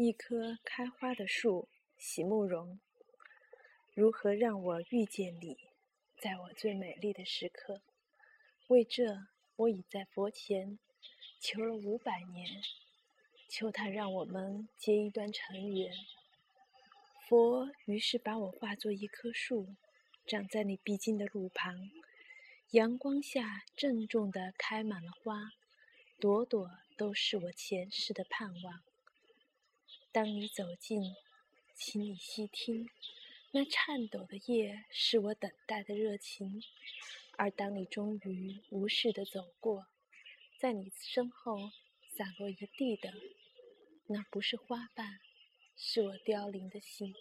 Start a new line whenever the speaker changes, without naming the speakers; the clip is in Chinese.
一棵开花的树，席慕容。如何让我遇见你，在我最美丽的时刻？为这，我已在佛前求了五百年，求他让我们结一段尘缘。佛于是把我化作一棵树，长在你必经的路旁，阳光下郑重地开满了花，朵朵都是我前世的盼望。当你走近，请你细听。那颤抖的叶是我等待的热情，而当你终于无视的走过，在你身后洒落一地的，那不是花瓣，是我凋零的心。